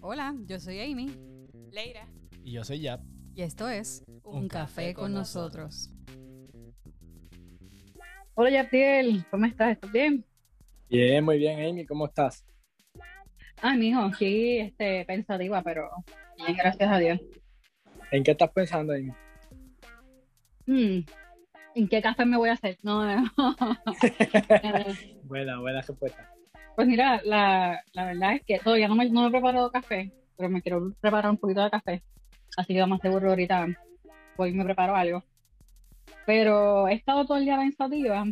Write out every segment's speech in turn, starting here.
Hola, yo soy Amy. Leira. Y yo soy Yap. Y esto es Un, café, con nosotros. Hola Yaptiel, ¿cómo estás? ¿Estás bien? Bien, muy bien, Amy, ¿cómo estás? Ah, mijo, sí, este, pensativa, pero bien, gracias a Dios. ¿En qué estás pensando, Amy? Hmm, ¿En qué café me voy a hacer? No, no. buena, buena respuesta. Pues mira, la, la verdad es que todavía no me, no me he preparado café, pero me quiero preparar un poquito de café. Así que más seguro ahorita voy y me preparo algo. Pero he estado todo el día pensativa.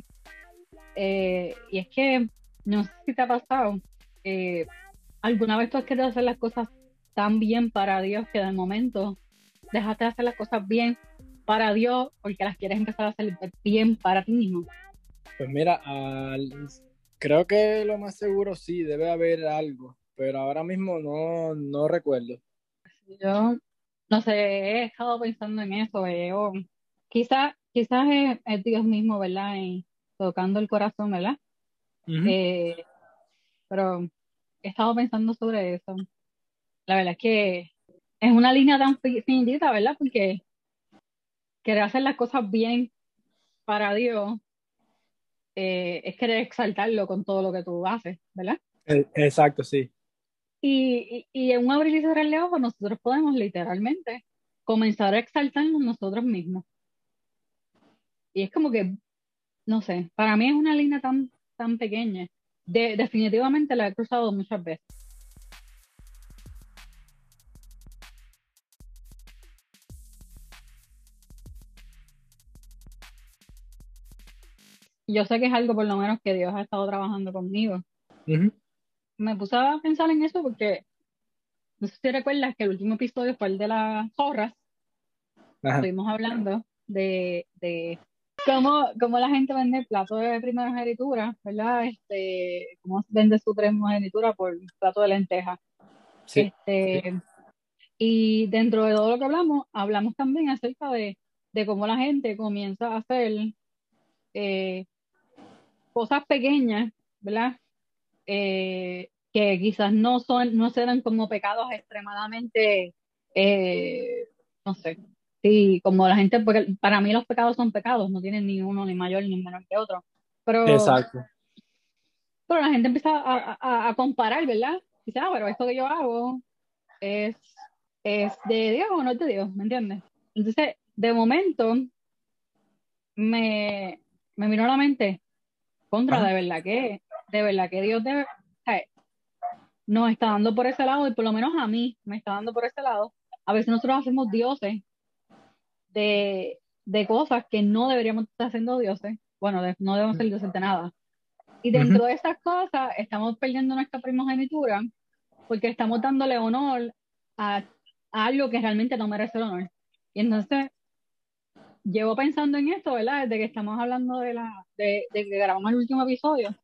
eh, y es que, no sé si te ha pasado, eh, ¿alguna vez tú has querido hacer las cosas tan bien para Dios que de momento dejaste de hacer las cosas bien para Dios porque las quieres empezar a hacer bien para ti mismo? Pues mira, al- creo que lo más seguro sí, debe haber algo, pero ahora mismo no, no recuerdo. Yo, no sé, he estado pensando en eso. eh, o quizás quizás es, es Dios mismo, ¿verdad? Y tocando el corazón, ¿verdad? Eh, pero he estado pensando sobre eso. La verdad es que es una línea tan fi- finita, ¿verdad? Porque querer hacer las cosas bien para Dios eh, es querer exaltarlo con todo lo que tú haces, ¿verdad? Eh, Exacto, sí. Y, y, y en un abrir y cerrar de ojos, nosotros podemos literalmente comenzar a exaltarnos nosotros mismos. Y es como que, no sé, para mí es una línea tan, tan pequeña. De, definitivamente la he cruzado muchas veces. Yo sé que es algo por lo menos que Dios ha estado trabajando conmigo. Me puse a pensar en eso porque, no sé si recuerdas que el último episodio fue el de las zorras. Ajá. Estuvimos hablando de, de cómo, cómo la gente vende plato de primogenitura, ¿verdad? Este, cómo vende su primogenitura por plato de lentejas. Sí, Este, y dentro de todo lo que hablamos, hablamos también acerca de, de cómo la gente comienza a hacer eh, cosas pequeñas, ¿verdad? Eh, que quizás no son, no serán como pecados extremadamente, eh, no sé, sí, como la gente, porque para mí los pecados son pecados, no tienen ni uno ni mayor ni menor que otro, pero, exacto. pero la gente empieza a, a, a comparar, ¿verdad? Dice, ah, pero esto que yo hago es, es de Dios o no es de Dios, ¿me entiendes? Entonces, de momento, me, me vino a la mente, contra, Ajá. de verdad que, de verdad que Dios debe, nos está dando por ese lado, y por lo menos a mí me está dando por ese lado. A veces nosotros hacemos dioses de, de cosas que no deberíamos estar haciendo dioses. Bueno, de- no debemos ser dioses de nada. Y dentro de esas cosas estamos perdiendo nuestra primogenitura porque estamos dándole honor a, a algo que realmente no merece el honor. Y entonces, llevo pensando en esto, ¿verdad? Desde que estamos hablando de la, de, de que grabamos el último episodio.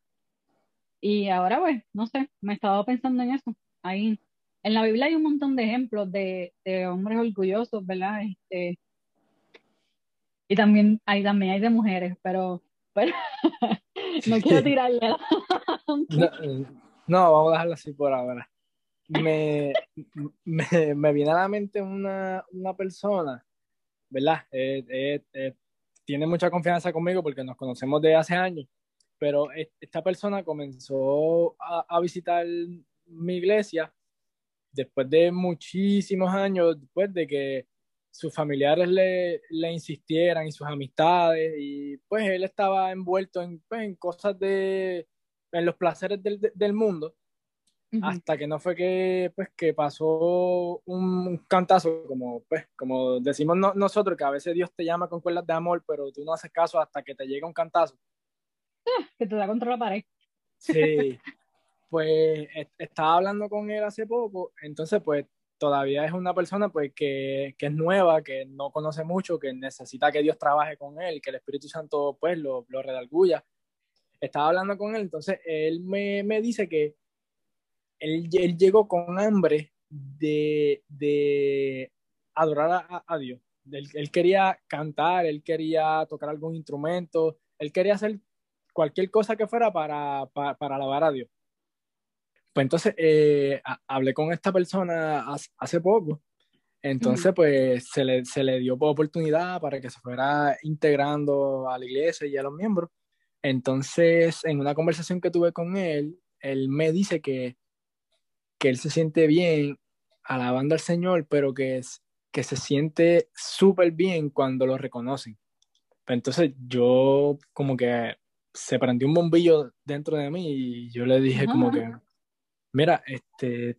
Y ahora, pues, no sé, me he estado pensando en eso. Ahí, en la Biblia hay un montón de ejemplos de, de hombres orgullosos, ¿verdad? Este, y también hay, también hay de mujeres, pero, pero no quiero tirarle. No, eh, no, vamos a dejarlo así por ahora. Me, me, me viene a la mente una, una persona, ¿verdad? Eh, eh, eh, tiene mucha confianza conmigo porque nos conocemos de hace años, pero e- esta persona comenzó a, visitar mi iglesia después de muchísimos años, después de que sus familiares le, le insistieran y sus amistades, y pues él estaba envuelto en, pues, en cosas de, en los placeres del, del mundo, Ujú. hasta que no fue que, pues, que pasó un cantazo, como, pues, como decimos no- nosotros, que a veces Dios te llama con cuerdas de amor, pero tú no haces caso hasta que te llega un cantazo. que te da contra la pared. Sí, pues est- estaba hablando con él hace poco, entonces pues todavía es una persona pues que, que es nueva, que no conoce mucho, que necesita que Dios trabaje con él, que el Espíritu Santo pues lo, lo redarguya. Estaba hablando con él, entonces él me, me dice que él, él llegó con hambre de, de adorar a, a Dios. Él, él quería cantar, él quería tocar algún instrumento, él quería hacer cualquier cosa que fuera para, para, para alabar a Dios. pues entonces eh, hablé con esta persona hace poco. Entonces, pues se le, se le dio oportunidad para que se fuera integrando a la iglesia y a los miembros. Entonces, en una conversación que tuve con él, él me dice que, que él se siente bien alabando al Señor, pero que, es, que se siente súper bien cuando lo reconocen. Entonces, yo como que se prendió un bombillo dentro de mí y yo le dije como que, mira, este,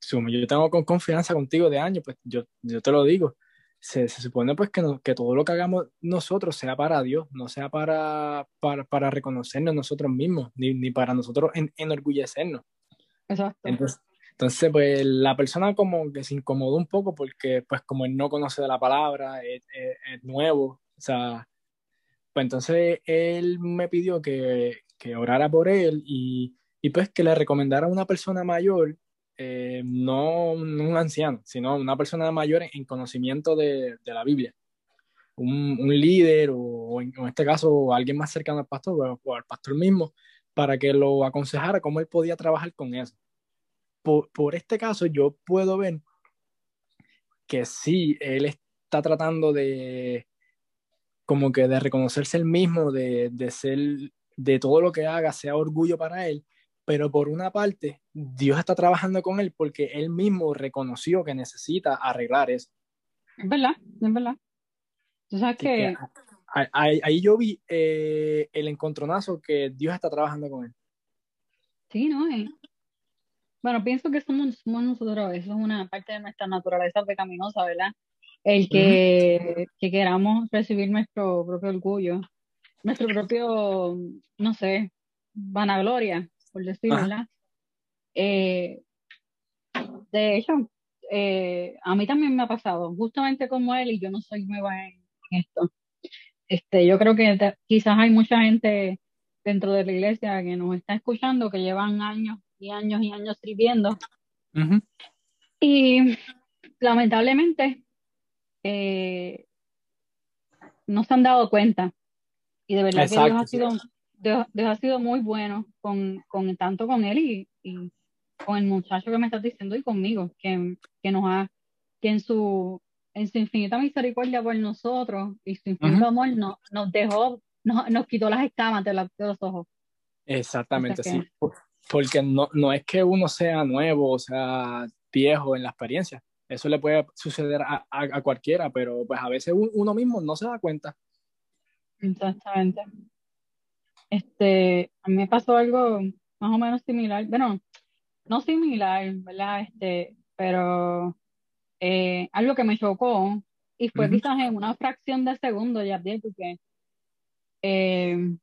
yo tengo con confianza contigo de años, pues yo, yo te lo digo. Se, se supone pues que, que todo lo que hagamos nosotros sea para Dios, no sea para, para, para reconocernos nosotros mismos, ni, ni para nosotros en, enorgullecernos. Exacto. Entonces, entonces, pues la persona como que se incomodó un poco porque pues como él no conoce de la palabra, es, nuevo, o sea, pues entonces él me pidió que, que orara por él y, y, pues que le recomendara a una persona mayor, eh, no, un anciano, sino una persona mayor en, conocimiento de, de, la Biblia. Un, un líder o, en, este caso alguien más cercano al pastor o, al pastor mismo para que lo aconsejara cómo él podía trabajar con eso. Por, por este caso yo puedo ver que sí, él está tratando de, como que de reconocerse el mismo, de, de ser, de todo lo que haga sea orgullo para él, pero por una parte, Dios está trabajando con él porque él mismo reconoció que necesita arreglar eso. Es verdad, es verdad. O sea que... ahí, yo vi eh, el encontronazo que Dios está trabajando con él. Sí, ¿no? Eh. Bueno, pienso que somos, somos nosotros, eso es una parte de nuestra naturaleza pecaminosa, ¿verdad? el que, queramos recibir nuestro propio orgullo, nuestro propio, no sé, vanagloria, por decirlo, ¿verdad? Eh, de hecho, eh, a mí también me ha pasado, justamente como él, y yo no soy nueva en, esto. Este, yo creo que quizás hay mucha gente dentro de la iglesia que nos está escuchando, que llevan años y años y años sirviendo. Y lamentablemente eh, no se han dado cuenta. Y de verdad que Dios ha, sido, Dios, ha sido muy bueno con, con tanto con él y, y, con el muchacho que me estás diciendo y conmigo, que, que nos ha, que en su, en su infinita misericordia por nosotros y su infinito amor no, nos dejó, nos, nos quitó las escamas de, los ojos. Exactamente, sí. Porque no, no es que uno sea nuevo, o sea, viejo en la experiencia, eso le puede suceder a, a, cualquiera, pero pues a veces uno mismo no se da cuenta. Exactamente. Este, a mí me pasó algo más o menos similar, bueno, no similar, ¿verdad? Este, pero eh, algo que me chocó y fue quizás en una fracción de segundo, ya porque eh,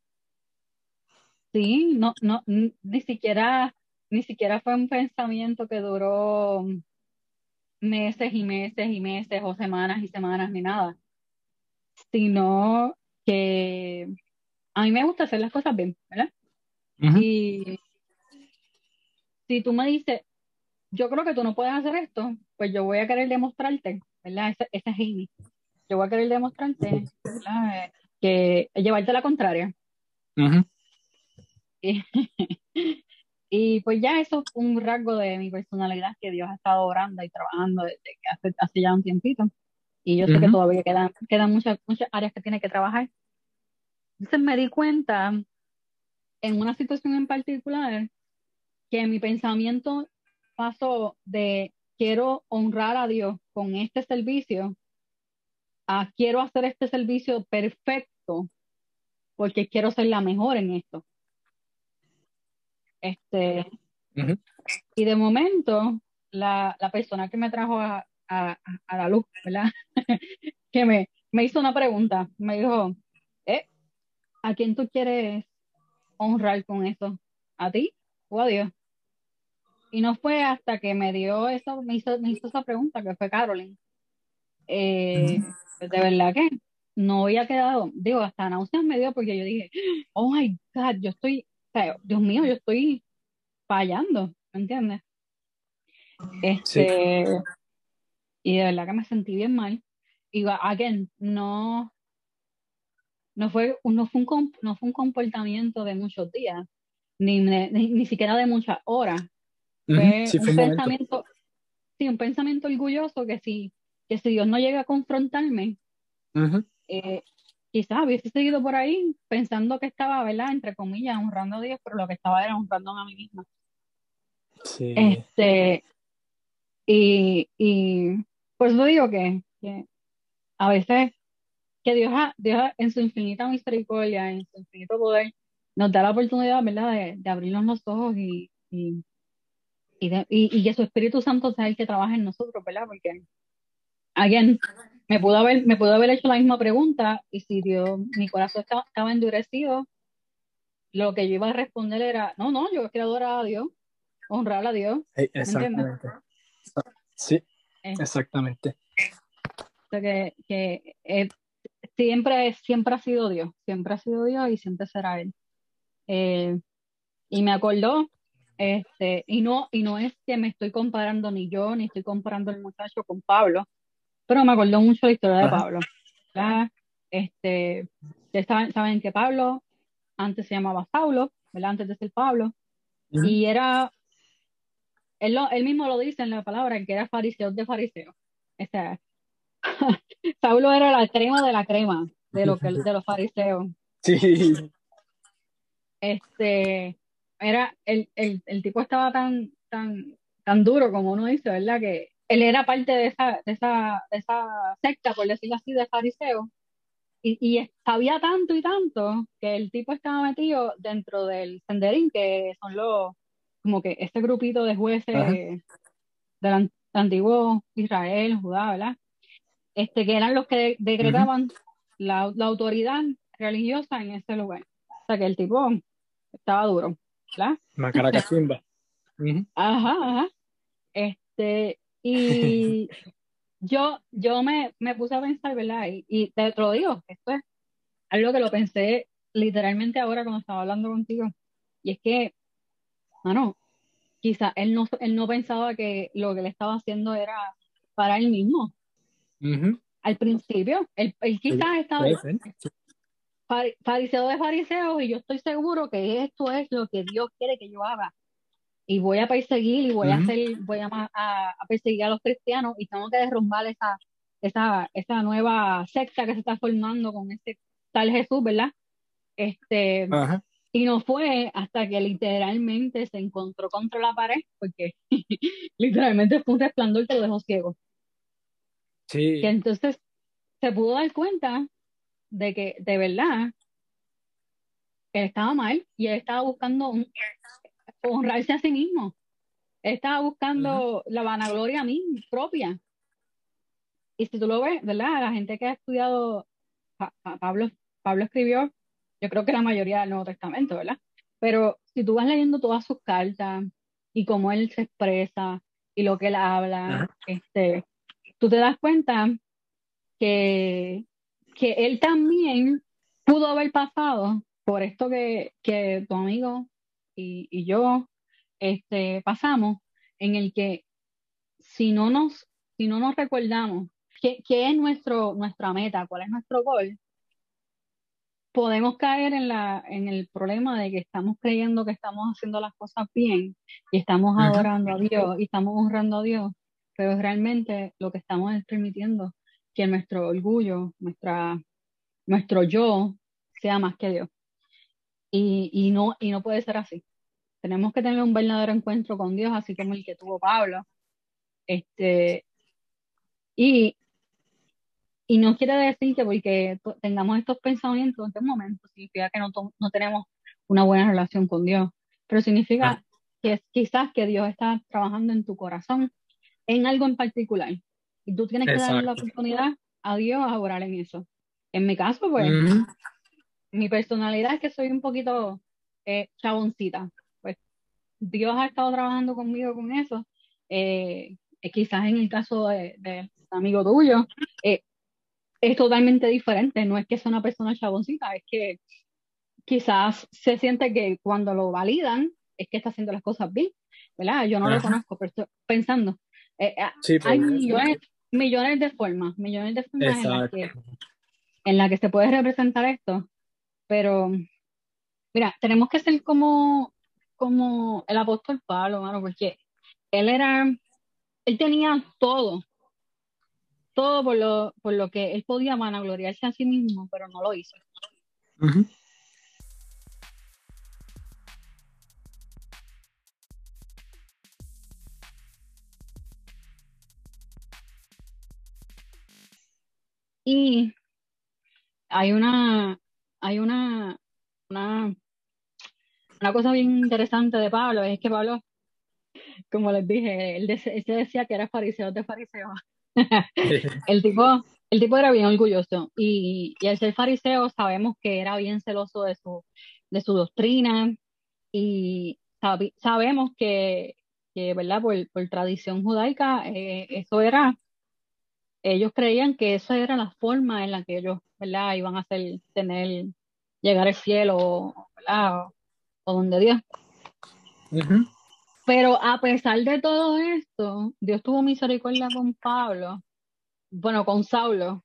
sí, no, no, ni siquiera, ni siquiera fue un pensamiento que duró meses y meses y meses o semanas y semanas ni nada, sino que a mí me gusta hacer las cosas bien, ¿verdad? Y si tú me dices, yo creo que tú no puedes hacer esto, pues yo voy a querer demostrarte, ¿verdad? Ese, ese es Amy. Yo voy a querer demostrarte ¿verdad? que llevarte la contraria. Y pues ya eso es un rasgo de mi personalidad que Dios ha estado orando y trabajando desde que hace, hace ya un tiempito. Y yo sé que todavía quedan, quedan muchas, muchas áreas que tiene que trabajar. Entonces me di cuenta en una situación en particular que mi pensamiento pasó de quiero honrar a Dios con este servicio a quiero hacer este servicio perfecto porque quiero ser la mejor en esto. Este, Y de momento, la, la, persona que me trajo a, a, a la luz, ¿verdad? que me, me hizo una pregunta, me dijo, ¿eh? ¿a quién tú quieres honrar con eso? ¿A ti o a Dios? Y no fue hasta que me dio eso, me hizo, me hizo esa pregunta, que fue Carolyn. Eh, pues de verdad que no había quedado, digo, hasta náuseas me dio porque yo dije, oh my God, yo estoy Dios mío, yo estoy fallando, ¿me entiendes? Este, y de verdad que me sentí bien mal. Y again, no, no fue, no fue, un, no fue un comportamiento de muchos días, ni, ni, siquiera de muchas horas. Fue Sí, un fue un momento. pensamiento, sí, un pensamiento orgulloso que si, que si Dios no llega a confrontarme, eh, quizás hubiese seguido por ahí pensando que estaba, ¿verdad? Entre comillas, honrando a Dios, pero lo que estaba era honrando a mí misma. Sí. Este, y, y por eso digo que, que a veces que Dios, ha- Dios ha- en su infinita misericordia, en su infinito poder, nos da la oportunidad, ¿verdad?, de, de abrirnos los ojos y, y, y, de- y- y que su Espíritu Santo sea el que trabaje en nosotros, ¿verdad? Porque alguien me pudo haber, me pudo haber hecho la misma pregunta y si Dios, mi corazón estaba, estaba endurecido, lo que yo iba a responder era, no, no, yo quiero adorar a Dios, honrar a Dios. Eh? Exactamente. Sí, Eh, exactamente. o sea que, que eh, siempre, siempre ha sido Dios, siempre ha sido Dios y siempre será Él. Eh, y me acordó, este, y no, y no es que me estoy comparando ni yo, ni estoy comparando al muchacho con Pablo, pero me acordó mucho la historia de Ajá. Pablo. ¿verdad? Este, ustedes saben, saben que Pablo antes se llamaba Saulo, ¿verdad? Antes de ser Pablo, y era, él, lo- él mismo lo dice en la palabra, que era fariseo de fariseo. O sea, Saulo era la crema de la crema de, lo que, de los fariseos. Sí. Este, era, el, el, el tipo estaba tan, tan, tan duro como uno dice, ¿verdad? Que él era parte de esa, de esa, de esa secta, por decirlo así, de fariseos. Y, y sabía tanto y tanto que el tipo estaba metido dentro del senderín, que son los, como que este grupito de jueces Ajá. del an- antiguo Israel, Judá, ¿verdad? Este, que eran los que de- decretaban la, la autoridad religiosa en ese lugar. O sea que el tipo estaba duro, ¿verdad? Macaracachimba. Ujú. Ajá, ajá. Este, y yo, yo me, me puse a pensar, ¿verdad? Y, y te lo digo, esto es algo que lo pensé literalmente ahora cuando estaba hablando contigo. Y es que, mano, quizá él no, él no pensaba que lo que le estaba haciendo era para él mismo. Al principio, él, él quizás estaba fariseo de fariseos y yo estoy seguro que esto es lo que Dios quiere que yo haga. Y voy a perseguir y voy a hacer, voy a, a, a perseguir a los cristianos y tengo que derrumbar esa, esa, esa nueva secta que se está formando con este tal Jesús, ¿verdad? Este, Ajá. y no fue hasta que literalmente se encontró contra la pared, porque literalmente fue un resplandor que lo dejó ciego. Sí. Que entonces se pudo dar cuenta de que de verdad él estaba mal y él estaba buscando un- honrarse a sí mismo. Él estaba buscando la vanagloria a mí propia. Y si tú lo ves, ¿verdad? La gente que ha estudiado, Pa- Pa- Pablo, Pablo escribió, yo creo que la mayoría del Nuevo Testamento, ¿verdad? Pero si tú vas leyendo todas sus cartas y cómo él se expresa y lo que él habla, este, tú te das cuenta que, que él también pudo haber pasado por esto que, que tu amigo y, y yo este, pasamos, en el que si no nos, si no nos recordamos qué, qué es nuestro, nuestra meta, cuál es nuestro gol, podemos caer en la, en el problema de que estamos creyendo que estamos haciendo las cosas bien y estamos adorando a Dios y estamos honrando a Dios, pero realmente lo que estamos es permitiendo que nuestro orgullo, nuestra, nuestro yo sea más que Dios. Y, y no, y no puede ser así. Tenemos que tener un verdadero encuentro con Dios, así como el que tuvo Pablo. Este, y, y no quiere decir que porque tengamos estos pensamientos en este momento, significa que no, no tenemos una buena relación con Dios, pero significa Ah. que es quizás que Dios está trabajando en tu corazón en algo en particular. Y tú tienes que darle la Exacto. oportunidad a Dios a orar en eso. En mi caso, pues. Mi personalidad es que soy un poquito eh, chaboncita. Pues Dios ha estado trabajando conmigo con eso. Eh, eh, quizás en el caso de, de amigo tuyo, eh, es totalmente diferente. No es que sea una persona chaboncita, es que quizás se siente que cuando lo validan es que está haciendo las cosas bien, ¿verdad? Yo no lo conozco, pero estoy pensando. Eh, Sí, hay millones, millones de formas, millones de formas en las que, en las que se puede representar esto, pero mira, tenemos que ser como, como el apóstol Pablo, mano, porque él era, él tenía todo, todo por lo, por lo que él podía vanagloriarse a sí mismo, pero no lo hizo. Y hay una, hay una, una, una cosa bien interesante de Pablo, es que Pablo, como les dije, él, se decía que era fariseo de fariseo. el tipo, el tipo era bien orgulloso y, y al ser fariseo sabemos que era bien celoso de su, de su doctrina y sabemos que, que, ¿verdad? Por, por tradición judaica, eh, eso era ellos creían que esa era la forma en la que ellos, ¿verdad? Iban a hacer, tener, llegar al cielo, ¿verdad? O, donde Dios. Pero a pesar de todo esto, Dios tuvo misericordia con Pablo, bueno, con Saulo,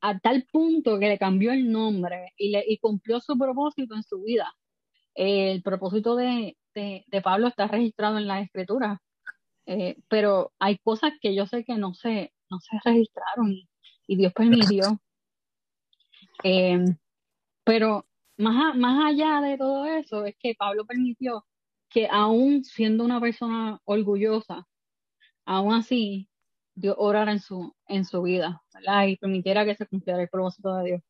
a tal punto que le cambió el nombre y, le, y cumplió su propósito en su vida. El propósito de, de, de Pablo está registrado en la escritura. Eh, pero hay cosas que yo sé que no se, no se registraron y, Dios permitió. Eh, pero más, más allá de todo eso, es que Pablo permitió que aún siendo una persona orgullosa, aún así Dios orara en su, en su vida, Y permitiera que se cumpliera el propósito de Dios.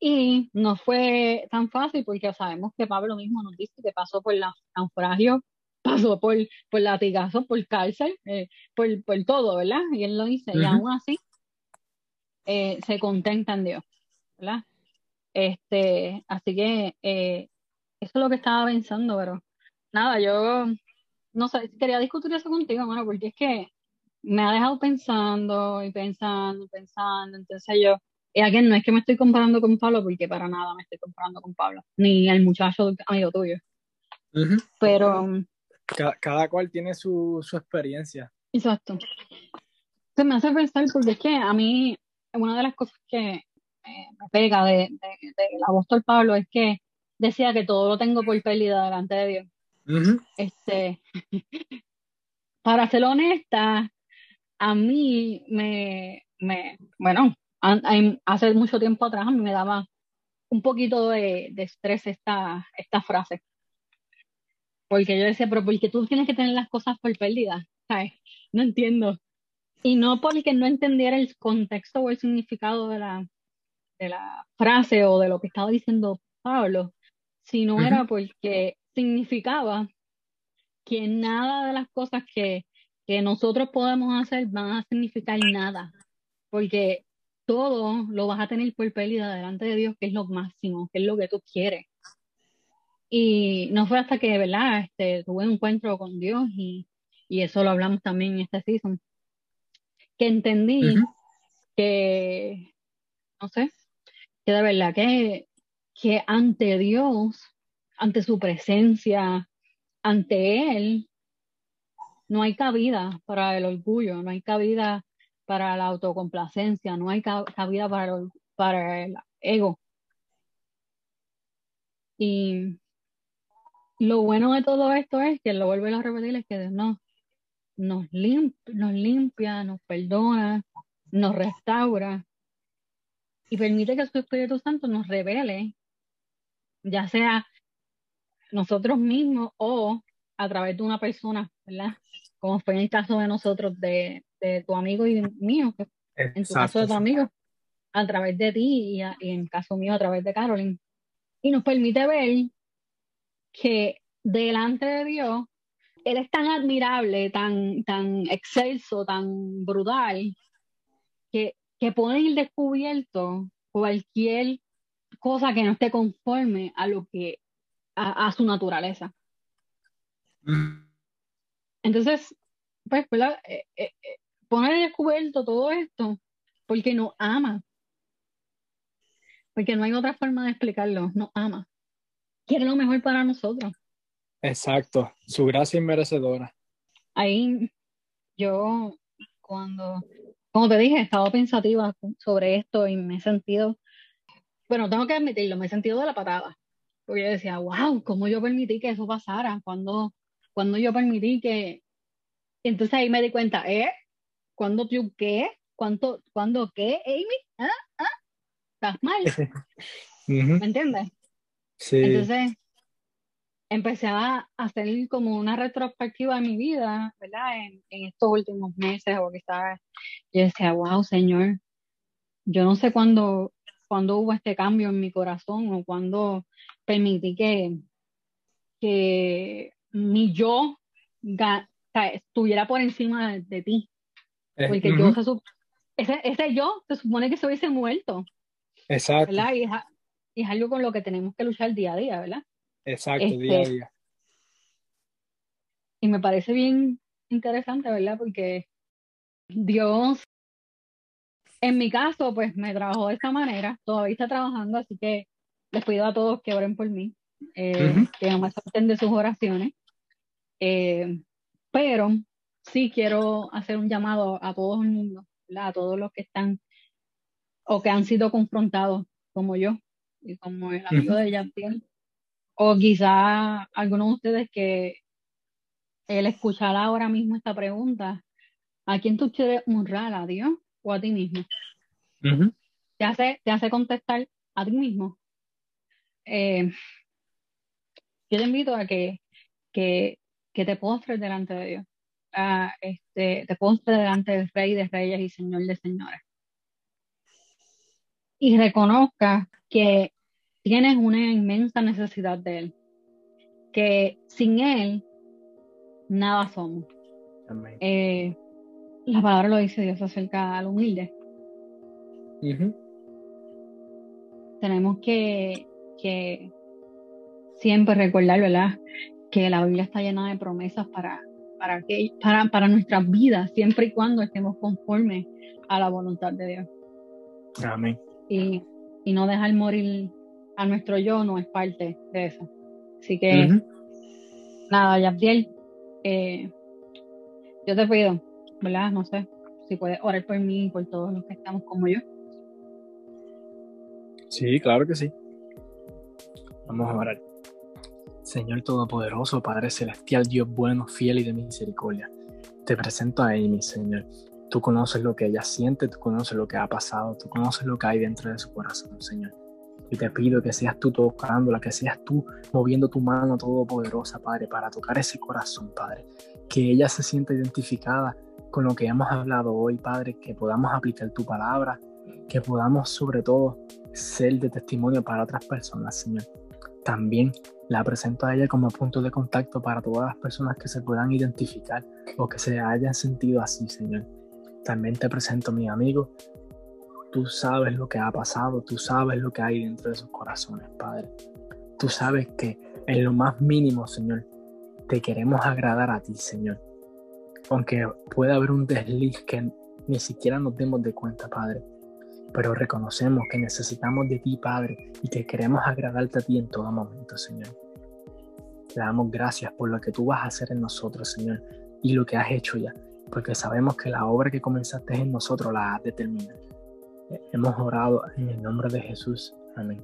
Y no fue tan fácil porque sabemos que Pablo mismo nos dice que pasó por los naufragios pasó por, por latigazo, por cárcel, eh, por, por, todo, ¿verdad? Y él lo dice, y aún así eh, se contenta en Dios, ¿verdad? Este, así que eh, eso es lo que estaba pensando, pero nada, yo no sé, quería discutir eso contigo, bueno, porque es que me ha dejado pensando y pensando y pensando, entonces yo, y aquí no es que me estoy comparando con Pablo, porque para nada me estoy comparando con Pablo, ni el muchacho amigo tuyo. Pero cada, cual tiene su, experiencia. Exacto. Se me hace pensar porque es que a mí una de las cosas que me pega de, de, del apóstol Pablo es que decía que todo lo tengo por pérdida delante de Dios. Este, para ser honesta, a mí me, me bueno, hace mucho tiempo atrás a mí me daba un poquito de, de estrés esta, esta frase. Porque yo decía, pero porque tú tienes que tener las cosas por pérdida, ¿sabes? No entiendo. Y no porque no entendiera el contexto o el significado de la, de la frase o de lo que estaba diciendo Pablo, sino era porque significaba que nada de las cosas que, que nosotros podemos hacer van a significar nada, porque todo lo vas a tener por pérdida delante de Dios, que es lo máximo, que es lo que tú quieres. Y no fue hasta que, ¿verdad? Este, tuve un encuentro con Dios y, y eso lo hablamos también en esta season, que entendí que, no sé, que de verdad que, que ante Dios, ante su presencia, ante Él, no hay cabida para el orgullo, no hay cabida para la autocomplacencia, no hay cabida para el, para el ego. Y lo bueno de todo esto es que lo vuelvo a repetir, es que Dios nos, nos, nos limpia, nos perdona, nos restaura y permite que su Espíritu Santo nos revele, ya sea nosotros mismos o a través de una persona, ¿verdad? Como fue en el caso de nosotros, de, tu amigo y mío, en tu caso de tu amigo, a través de ti y, y en caso mío a través de Carolyn. Y nos permite ver que delante de Dios, Él es tan admirable, tan, tan excelso, tan brutal, que, que pone en descubierto cualquier cosa que no esté conforme a lo que a, su naturaleza. Entonces, pues, eh, eh, eh, pone en descubierto todo esto porque nos ama. Porque no hay otra forma de explicarlo, nos ama quiere lo mejor para nosotros. Exacto, su gracia inmerecedora. Ahí yo, cuando, como te dije, he estado pensativa sobre esto y me he sentido, bueno, tengo que admitirlo, me he sentido de la patada. Porque yo decía, wow, ¿cómo yo permití que eso pasara? Cuando, cuando yo permití que, entonces ahí me di cuenta, ¿eh? ¿Cuándo tú qué? ¿Cuánto, ¿Cuándo qué, Amy? ¿Ah? ¿Ah? ¿Estás mal? ¿Me entiendes? Sí. Entonces empecé a hacer como una retrospectiva de mi vida, ¿verdad? En, en estos últimos meses o quizás yo decía, wow, Señor, yo no sé cuándo, cuándo hubo este cambio en mi corazón o cuándo permití que, que mi yo ga- o sea, estuviera por encima de, de ti. Porque yo se ese, ese yo se supone que se hubiese muerto, Exacto, ¿verdad? Y es, y es algo con lo que tenemos que luchar día a día, ¿verdad? Exacto, día a Este, día. y me parece bien interesante, ¿verdad? Porque Dios, en mi caso, pues me trabajó de esta manera, todavía está trabajando, así que les pido a todos que oren por mí, eh, que no me salten de sus oraciones, eh, pero sí quiero hacer un llamado a todo el mundo, ¿verdad? A todos los que están o que han sido confrontados como yo y como el amigo de Yantiel, o quizá algunos de ustedes que el escuchar ahora mismo esta pregunta, ¿a quién tú quieres honrar? ¿A Dios o a ti mismo? Te hace, te hace contestar a ti mismo. Eh, yo te invito a que, que, que te postres delante de Dios. A, este, te postres delante del Rey de Reyes y Señor de Señores. Y reconozca que tienes una inmensa necesidad de Él. Que sin Él, nada somos. Amén. Eh, la palabra lo dice Dios acerca al humilde. Tenemos que, que siempre recordar, ¿verdad? Que la Biblia está llena de promesas para, para, que, para, para nuestras vidas, siempre y cuando estemos conformes a la voluntad de Dios. Amén. Y, y no dejar morir a nuestro yo no es parte de eso. Así que, nada, Yabdiel, eh, yo te pido, ¿verdad? No sé si puedes orar por mí y por todos los que estamos como yo. Sí, claro que sí. Vamos a orar. Señor Todopoderoso, Padre Celestial, Dios bueno, fiel y de misericordia. Te presento a Amy, Señor. Tú conoces lo que ella siente, tú conoces lo que ha pasado, tú conoces lo que hay dentro de su corazón, Señor. Y te pido que seas tú tocándola, que seas tú moviendo tu mano todopoderosa, Padre, para tocar ese corazón, Padre. Que ella se sienta identificada con lo que hemos hablado hoy, Padre, que podamos aplicar tu palabra, que podamos sobre todo ser de testimonio para otras personas, Señor. También la presento a ella como punto de contacto para todas las personas que se puedan identificar o que se hayan sentido así, Señor. También te presento a mi amigo. Tú sabes lo que ha pasado, tú sabes lo que hay dentro de sus corazones, Padre. Tú sabes que en lo más mínimo, Señor, te queremos agradar a ti, Señor. Aunque pueda haber un desliz que ni siquiera nos demos de cuenta, Padre pero reconocemos que necesitamos de ti, Padre, y que queremos agradarte a ti en todo momento, Señor. Te damos gracias por lo que tú vas a hacer en nosotros, Señor, y lo que has hecho ya, porque sabemos que la obra que comenzaste en nosotros la has de terminar. Hemos orado en el nombre de Jesús. Amén.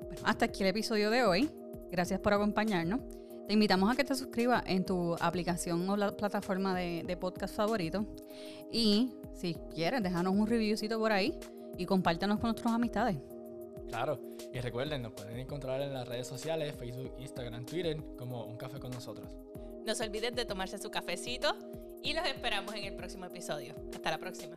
Bueno, hasta aquí el episodio de hoy. Gracias por acompañarnos. Te invitamos a que te suscribas en tu aplicación o la plataforma de, de podcast favorito. Y si quieres, déjanos un reviewcito por ahí y compártanos con nuestras amistades. Claro, y recuerden, nos pueden encontrar en las redes sociales, Facebook, Instagram, Twitter, como Un Café con nosotros. No se olviden de tomarse su cafecito y los esperamos en el próximo episodio. Hasta la próxima.